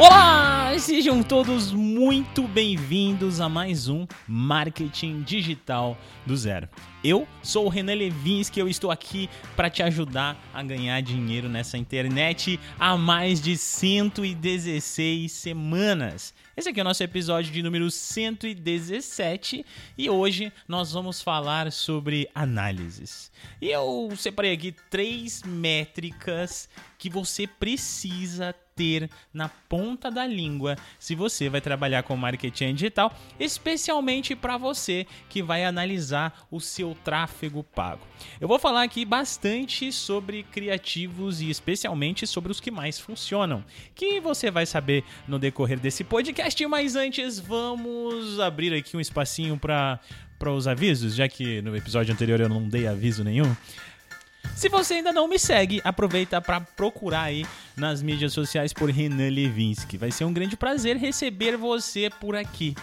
Olá, sejam todos muito bem-vindos a mais um Marketing Digital do Zero. Eu sou o Renan Levinsky, eu estou aqui para te ajudar a ganhar dinheiro nessa internet há mais de 116 semanas. Esse aqui é o nosso episódio de número 117 e hoje nós vamos falar sobre análises. E eu separei aqui três métricas que você precisa ter na ponta da língua se você vai trabalhar com marketing digital, especialmente para você que vai analisar o seu tráfego pago. Eu vou falar aqui bastante sobre criativos e especialmente sobre os que mais funcionam, que você vai saber no decorrer desse podcast, mas antes vamos abrir aqui um espacinho para para os avisos, já que no episódio anterior eu não dei aviso nenhum. Se você ainda não me segue, aproveita para procurar aí nas mídias sociais por Renan Levinsky. Vai ser um grande prazer receber você por aqui.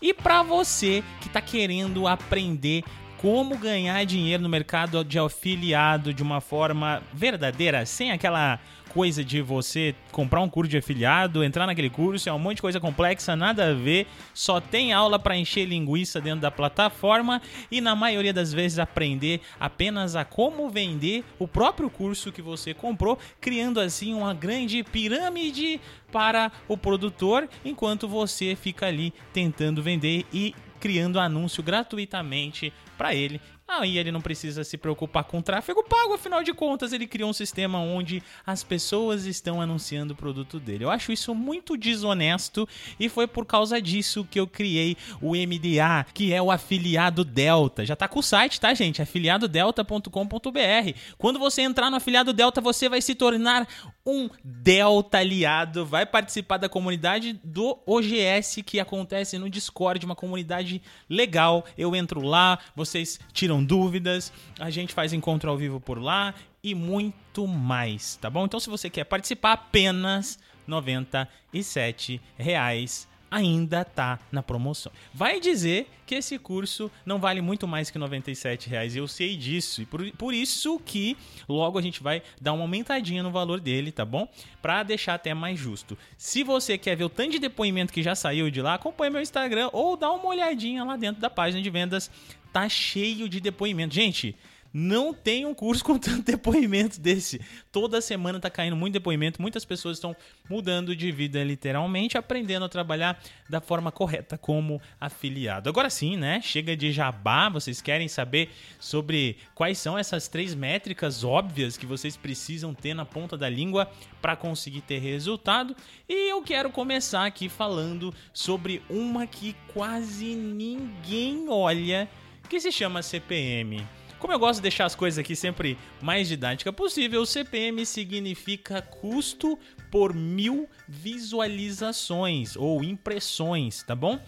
E para você que está querendo aprender como ganhar dinheiro no mercado de afiliado de uma forma verdadeira, sem aquela coisa de você comprar um curso de afiliado, entrar naquele curso, é um monte de coisa complexa, nada a ver, só tem aula para encher linguiça dentro da plataforma e na maioria das vezes aprender apenas a como vender o próprio curso que você comprou, criando assim uma grande pirâmide para o produtor, enquanto você fica ali tentando vender e criando anúncio gratuitamente para ele Aí ele não precisa se preocupar com tráfego pago, afinal de contas, ele criou um sistema onde as pessoas estão anunciando o produto dele. Eu acho isso muito desonesto e foi por causa disso que eu criei o MDA, que é o afiliado Delta. Já tá com o site, tá, gente? afiliadodelta.com.br. Quando você entrar no afiliado Delta, você vai se tornar um Delta aliado, vai participar da comunidade do OGS que acontece no Discord, uma comunidade legal. Eu entro lá, vocês tiram tiram dúvidas, a gente faz encontro ao vivo por lá e muito mais, tá bom? Então se você quer participar, apenas 97 reais ainda tá na promoção. Vai dizer que esse curso não vale muito mais que 97 reais. Eu sei disso e por, por isso que logo a gente vai dar uma aumentadinha no valor dele, tá bom? Para deixar até mais justo. Se você quer ver o tanto de depoimento que já saiu de lá, acompanhe meu Instagram ou dá uma olhadinha lá dentro da página de vendas tá cheio de depoimento. Gente, não tem um curso com tanto depoimento desse. Toda semana tá caindo muito depoimento, muitas pessoas estão mudando de vida literalmente, aprendendo a trabalhar da forma correta como afiliado. Agora sim, né? Chega de jabá, vocês querem saber sobre quais são essas três métricas óbvias que vocês precisam ter na ponta da língua para conseguir ter resultado. E eu quero começar aqui falando sobre uma que quase ninguém olha que se chama CPM. Como eu gosto de deixar as coisas aqui sempre mais didática possível, o CPM significa custo por mil visualizações ou impressões, tá bom?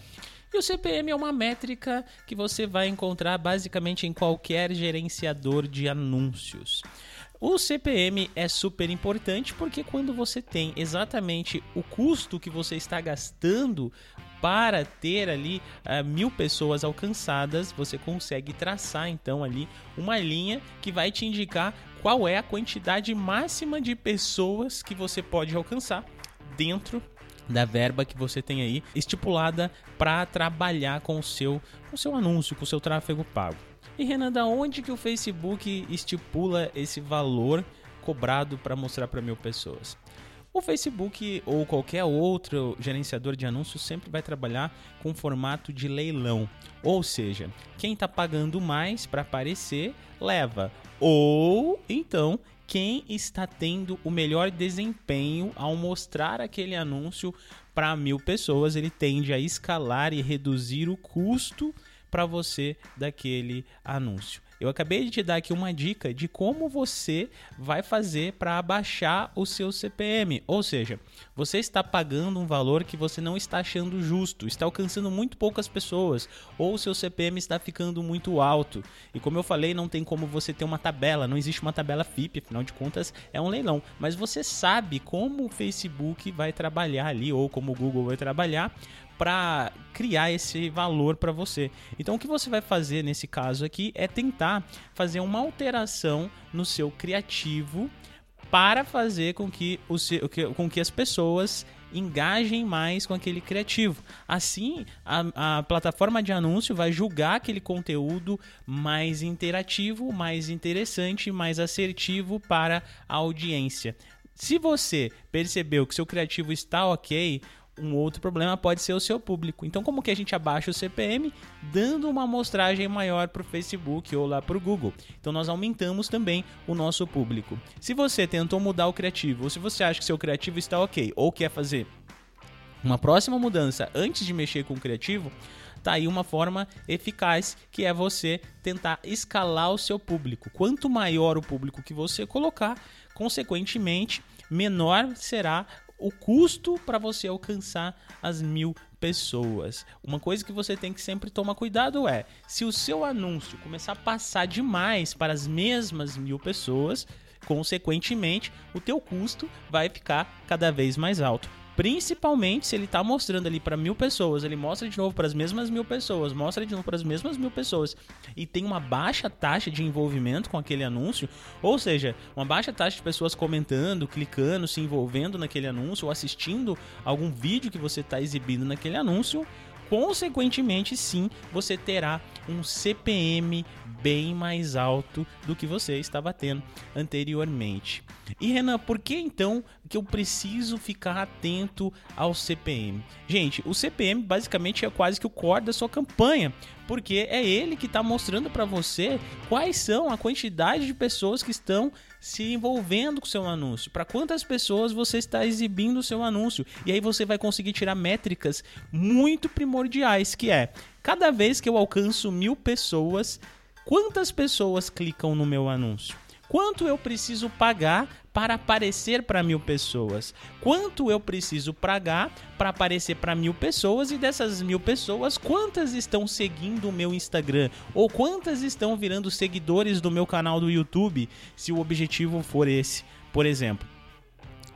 E o CPM é uma métrica que você vai encontrar basicamente em qualquer gerenciador de anúncios. O CPM é super importante porque quando você tem exatamente o custo que você está gastando para ter ali uh, mil pessoas alcançadas, você consegue traçar então ali uma linha que vai te indicar qual é a quantidade máxima de pessoas que você pode alcançar dentro da verba que você tem aí estipulada para trabalhar com o seu, com o seu anúncio, com o seu tráfego pago. E Renan, da onde que o Facebook estipula esse valor cobrado para mostrar para mil pessoas? O Facebook ou qualquer outro gerenciador de anúncios sempre vai trabalhar com formato de leilão. Ou seja, quem está pagando mais para aparecer leva. Ou então quem está tendo o melhor desempenho ao mostrar aquele anúncio para mil pessoas, ele tende a escalar e reduzir o custo para você daquele anúncio. Eu acabei de te dar aqui uma dica de como você vai fazer para abaixar o seu CPM. Ou seja, você está pagando um valor que você não está achando justo, está alcançando muito poucas pessoas, ou o seu CPM está ficando muito alto. E como eu falei, não tem como você ter uma tabela, não existe uma tabela FIP, afinal de contas é um leilão. Mas você sabe como o Facebook vai trabalhar ali, ou como o Google vai trabalhar para criar esse valor para você. Então o que você vai fazer nesse caso aqui é tentar fazer uma alteração no seu criativo para fazer com que, o, com que as pessoas engajem mais com aquele criativo. Assim, a, a, plataforma de anúncio vai julgar aquele conteúdo mais interativo, mais interessante, mais assertivo para a audiência. Se você percebeu que seu criativo está ok, um outro problema pode ser o seu público. Então, como que a gente abaixa o CPM? Dando uma amostragem maior para o Facebook ou lá para o Google. Então, nós aumentamos também o nosso público. Se você tentou mudar o criativo, ou se você acha que seu criativo está ok, ou quer fazer uma próxima mudança antes de mexer com o criativo, tá aí uma forma eficaz que é você tentar escalar o seu público. Quanto maior o público que você colocar, consequentemente, menor será o custo para você alcançar as mil pessoas. Uma coisa que você tem que sempre tomar cuidado é: se o seu anúncio começar a passar demais para as mesmas mil pessoas, consequentemente, o teu custo vai ficar cada vez mais alto. Principalmente se ele está mostrando ali para mil pessoas, ele mostra de novo para as mesmas mil pessoas, mostra de novo para as mesmas mil pessoas. E tem uma baixa taxa de envolvimento com aquele anúncio, ou seja, uma baixa taxa de pessoas comentando, clicando, se envolvendo naquele anúncio ou assistindo algum vídeo que você está exibindo naquele anúncio, consequentemente, sim, você terá um CPM bem mais alto do que você estava tendo anteriormente. E Renan, por que então que eu preciso ficar atento ao CPM? Gente, o CPM basicamente é quase que o core da sua campanha, porque é ele que está mostrando para você quais são a quantidade de pessoas que estão se envolvendo com o seu anúncio, para quantas pessoas você está exibindo o seu anúncio. E aí você vai conseguir tirar métricas muito primordiais, que é cada vez que eu alcanço mil pessoas, quantas pessoas clicam no meu anúncio? Quanto eu preciso pagar para aparecer para mil pessoas? Quanto eu preciso pagar para aparecer para mil pessoas? E dessas mil pessoas, quantas estão seguindo o meu Instagram? Ou quantas estão virando seguidores do meu canal do YouTube? Se o objetivo for esse, por exemplo.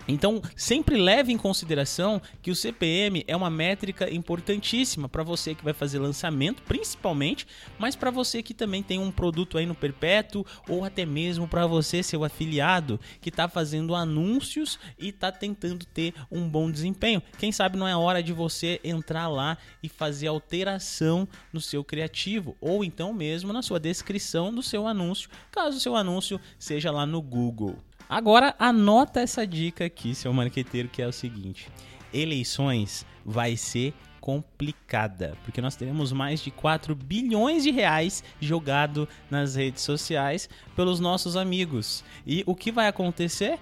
Então, sempre leve em consideração que o CPM é uma métrica importantíssima para você que vai fazer lançamento, principalmente, mas para você que também tem um produto aí no perpétuo ou até mesmo para você, seu afiliado, que está fazendo anúncios e está tentando ter um bom desempenho. Quem sabe não é hora de você entrar lá e fazer alteração no seu criativo ou então mesmo na sua descrição do seu anúncio, caso o seu anúncio seja lá no Google. Agora anota essa dica aqui, seu marqueteiro, que é o seguinte: eleições vai ser complicada, porque nós teremos mais de 4 bilhões de reais jogado nas redes sociais pelos nossos amigos. E o que vai acontecer?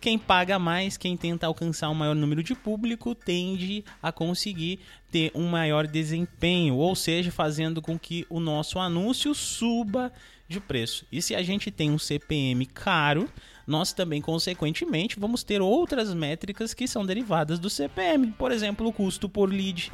Quem paga mais, quem tenta alcançar um maior número de público, tende a conseguir ter um maior desempenho, ou seja, fazendo com que o nosso anúncio suba de preço. E se a gente tem um CPM caro, nós também, consequentemente, vamos ter outras métricas que são derivadas do CPM. Por exemplo, o custo por lead.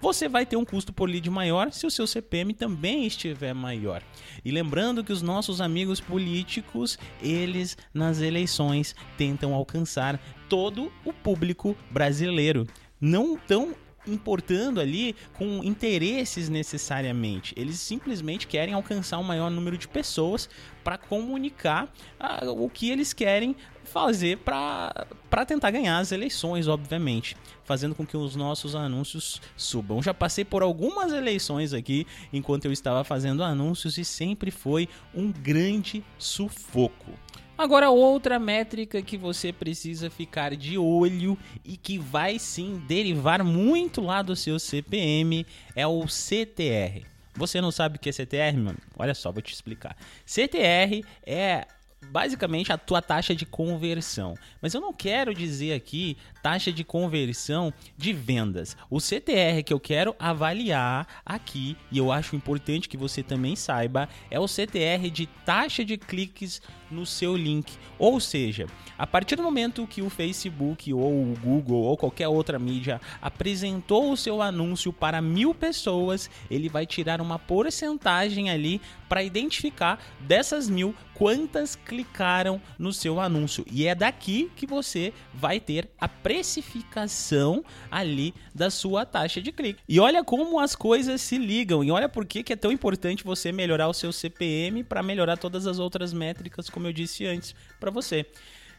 Você vai ter um custo por lead maior se o seu CPM também estiver maior. E lembrando que os nossos amigos políticos, eles nas eleições tentam alcançar todo o público brasileiro. Não tão importando ali com interesses necessariamente. Eles simplesmente querem alcançar um maior número de pessoas para comunicar ah, o que eles querem fazer para tentar ganhar as eleições, obviamente, fazendo com que os nossos anúncios subam. Já passei por algumas eleições aqui enquanto eu estava fazendo anúncios e sempre foi um grande sufoco. Agora, outra métrica que você precisa ficar de olho e que vai sim derivar muito lá do seu CPM é o CTR. Você não sabe o que é CTR, mano? Olha só, vou te explicar. CTR é basicamente a tua taxa de conversão. Mas eu não quero dizer aqui taxa de conversão de vendas. O CTR que eu quero avaliar aqui, e eu acho importante que você também saiba, é o CTR de taxa de cliques no seu link. Ou seja, a partir do momento que o Facebook ou o Google ou qualquer outra mídia apresentou o seu anúncio para mil pessoas, ele vai tirar uma porcentagem ali para identificar dessas mil quantas clicaram no seu anúncio. E é daqui que você vai ter a precificação ali da sua taxa de clique. E olha como as coisas se ligam. E olha por que, que é tão importante você melhorar o seu CPM para melhorar todas as outras métricas, como eu disse antes para você.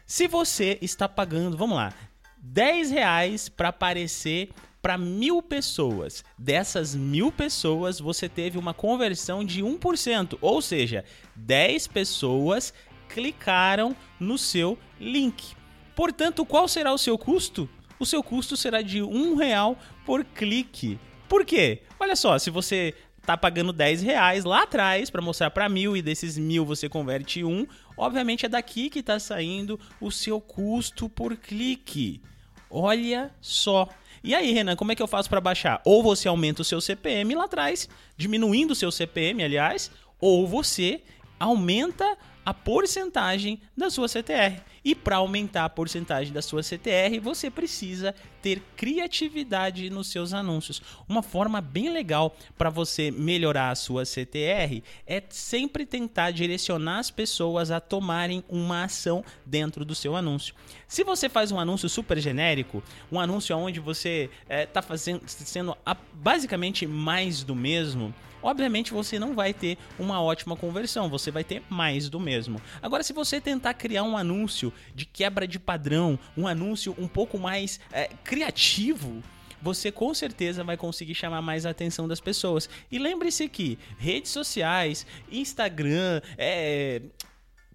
Se você está pagando, vamos lá, 10 reais para aparecer para mil pessoas. Dessas mil pessoas, você teve uma conversão de 1%, ou seja, 10 pessoas clicaram no seu link. Portanto, qual será o seu custo? O seu custo será de um real por clique. Por quê? Olha só, se você tá pagando 10 reais lá atrás para mostrar para mil e desses mil você converte um, obviamente é daqui que está saindo o seu custo por clique. Olha só. E aí, Renan, como é que eu faço para baixar? Ou você aumenta o seu CPM lá atrás, diminuindo o seu CPM, aliás, ou você aumenta a porcentagem da sua CTR. E para aumentar a porcentagem da sua CTR, você precisa ter criatividade nos seus anúncios. Uma forma bem legal para você melhorar a sua CTR é sempre tentar direcionar as pessoas a tomarem uma ação dentro do seu anúncio. Se você faz um anúncio super genérico, um anúncio onde você está eh, é, fazendo sendo basicamente mais do mesmo, obviamente você não vai ter uma ótima conversão, você vai ter mais do mesmo. Agora, se você tentar criar um anúncio de quebra de padrão, um anúncio um pouco mais é, criativo, você com certeza vai conseguir chamar mais a atenção das pessoas. E lembre-se que redes sociais, Instagram, é,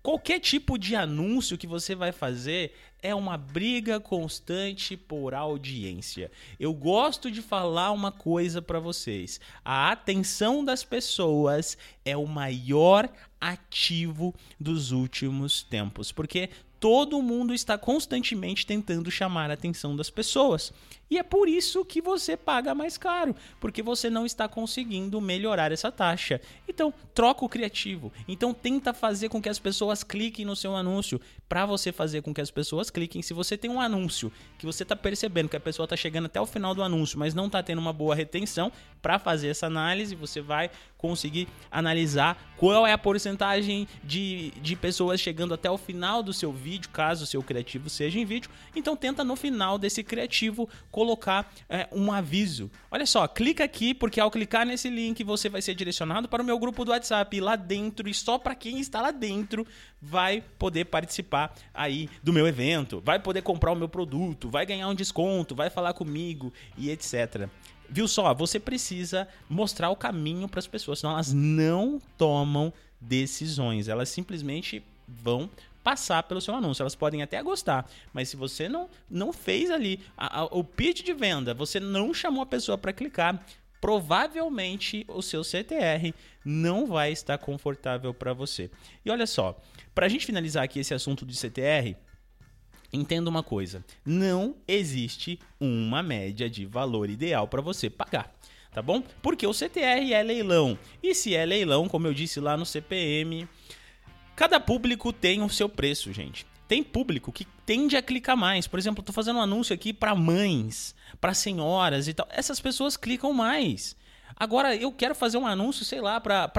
qualquer tipo de anúncio que você vai fazer é uma briga constante por audiência. Eu gosto de falar uma coisa para vocês. A atenção das pessoas é o maior ativo dos últimos tempos, porque todo mundo está constantemente tentando chamar a atenção das pessoas. E é por isso que você paga mais caro, porque você não está conseguindo melhorar essa taxa. Então, troca o criativo. Então, tenta fazer com que as pessoas cliquem no seu anúncio. Para você fazer com que as pessoas cliquem, se você tem um anúncio que você está percebendo que a pessoa está chegando até o final do anúncio, mas não está tendo uma boa retenção, para fazer essa análise, você vai conseguir analisar qual é a porcentagem de, de pessoas chegando até o final do seu vídeo, caso o seu criativo seja em vídeo. Então, tenta no final desse criativo colocar é, um aviso. Olha só, clica aqui, porque ao clicar nesse link você vai ser direcionado para o meu grupo do WhatsApp. Lá dentro, e só para quem está lá dentro, vai poder participar aí do meu evento, vai poder comprar o meu produto, vai ganhar um desconto, vai falar comigo e etc. Viu só? Você precisa mostrar o caminho para as pessoas, senão elas não tomam decisões. Elas simplesmente vão passar pelo seu anúncio. Elas podem até gostar, mas se você não, não fez ali a, a, o pitch de venda, você não chamou a pessoa para clicar, provavelmente o seu CTR não vai estar confortável para você. E olha só, para a gente finalizar aqui esse assunto de CTR, entenda uma coisa: não existe uma média de valor ideal para você pagar tá bom? Porque o CTR é leilão. E se é leilão, como eu disse lá no CPM, Cada público tem o seu preço, gente. Tem público que tende a clicar mais. Por exemplo, eu tô fazendo um anúncio aqui para mães, para senhoras e tal. Essas pessoas clicam mais. Agora, eu quero fazer um anúncio, sei lá, para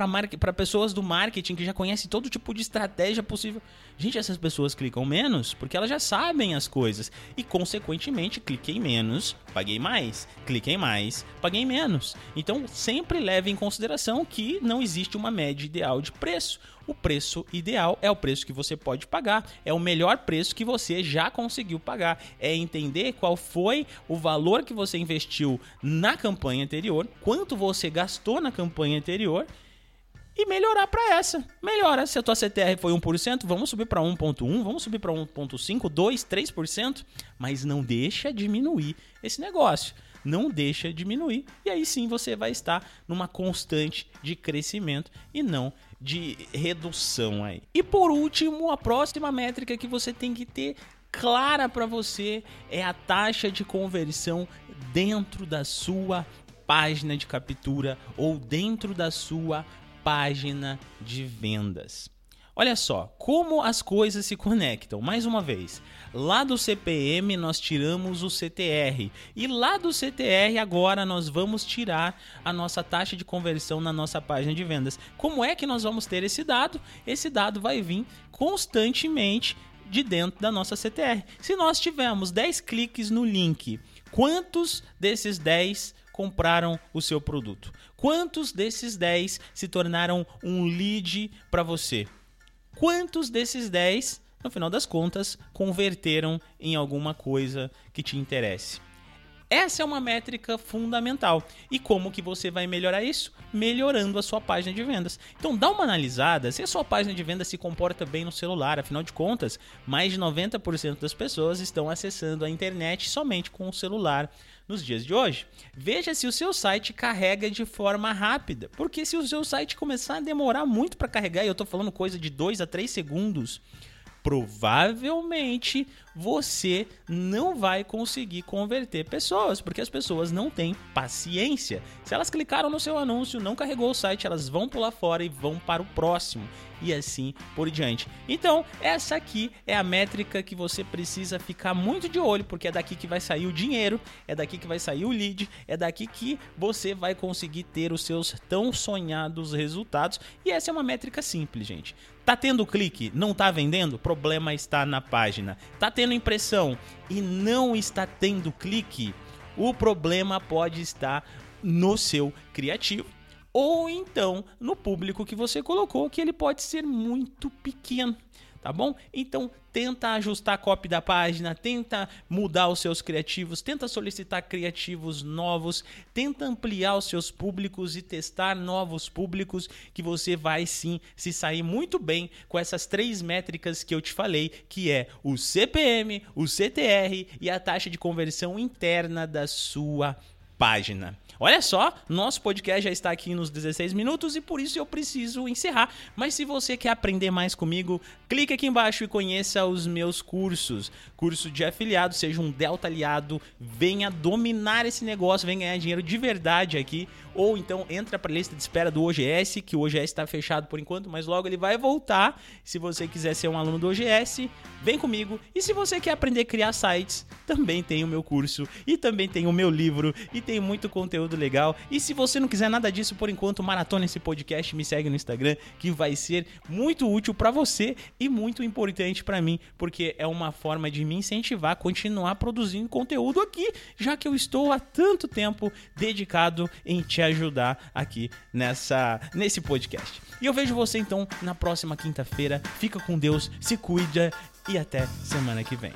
pessoas do marketing que já conhecem todo tipo de estratégia possível. Gente, essas pessoas clicam menos porque elas já sabem as coisas. E, consequentemente, cliquei menos, paguei mais. Cliquei mais, paguei menos. Então, sempre leve em consideração que não existe uma média ideal de preço. O preço ideal é o preço que você pode pagar, é o melhor preço que você já conseguiu pagar. É entender qual foi o valor que você investiu na campanha anterior, quanto você gastou na campanha anterior e melhorar para essa. Melhora. Se a tua CTR foi 1%, vamos subir para 1.1, vamos subir para 1.5, 2, 3%, mas não deixa diminuir esse negócio. Não deixa diminuir e aí sim você vai estar numa constante de crescimento e não de redução aí. E por último, a próxima métrica que você tem que ter clara para você é a taxa de conversão dentro da sua página de captura ou dentro da sua página de vendas. Olha só, como as coisas se conectam. Mais uma vez, lá do CPM nós tiramos o CTR e lá do CTR agora nós vamos tirar a nossa taxa de conversão na nossa página de vendas. Como é que nós vamos ter esse dado? Esse dado vai vir constantemente de dentro da nossa CTR. Se nós tivermos 10 cliques no link, quantos desses 10 compraram o seu produto? Quantos desses 10 se tornaram um lead para você? Quantos desses 10 no final das contas, converteram em alguma coisa que te interesse. Essa é uma métrica fundamental. E como que você vai melhorar isso? Melhorando a sua página de vendas. Então dá uma analisada se a sua página de vendas se comporta bem no celular. Afinal de contas, mais de 90% das pessoas estão acessando a internet somente com o celular nos dias de hoje. Veja se o seu site carrega de forma rápida, porque se o seu site começar a demorar muito para carregar, e eu estou falando coisa de 2 a 3 segundos, provavelmente você não vai conseguir converter pessoas, porque as pessoas não têm paciência. Se elas clicaram no seu anúncio, não carregou o site, elas vão pular fora e vão para o próximo e assim por diante. Então, essa aqui é a métrica que você precisa ficar muito de olho, porque é daqui que vai sair o dinheiro, é daqui que vai sair o lead, é daqui que você vai conseguir ter os seus tão sonhados resultados. E essa é uma métrica simples, gente. Tá tendo clique, não tá vendendo? Problema está na página. Tá tendo impressão e não está tendo clique? O problema pode estar no seu criativo ou então no público que você colocou, que ele pode ser muito pequeno tá bom? Então tenta ajustar a copy da página, tenta mudar os seus criativos, tenta solicitar criativos novos, tenta ampliar os seus públicos e testar novos públicos que você vai sim se sair muito bem com essas três métricas que eu te falei, que é o CPM, o CTR e a taxa de conversão interna da sua página. Olha só, nosso podcast já está aqui nos 16 minutos e por isso eu preciso encerrar. Mas se você quer aprender mais comigo, clique aqui embaixo e conheça os meus cursos. Curso de afiliado, seja um Delta aliado, venha dominar esse negócio, venha ganhar dinheiro de verdade aqui. Ou então entra para a lista de espera do OGS, que o OGS está fechado por enquanto, mas logo ele vai voltar. Se você quiser ser um aluno do OGS, vem comigo. E se você quer aprender a criar sites, também tem o meu curso e também tem o meu livro e tem muito conteúdo legal. E se você não quiser nada disso por enquanto, maratona esse podcast, me segue no Instagram, que vai ser muito útil para você e muito importante para mim, porque é uma forma de me incentivar a continuar produzindo conteúdo aqui, já que eu estou há tanto tempo dedicado em te ajudar aqui nessa nesse podcast. E eu vejo você então na próxima quinta-feira. Fica com Deus, se cuida e até semana que vem.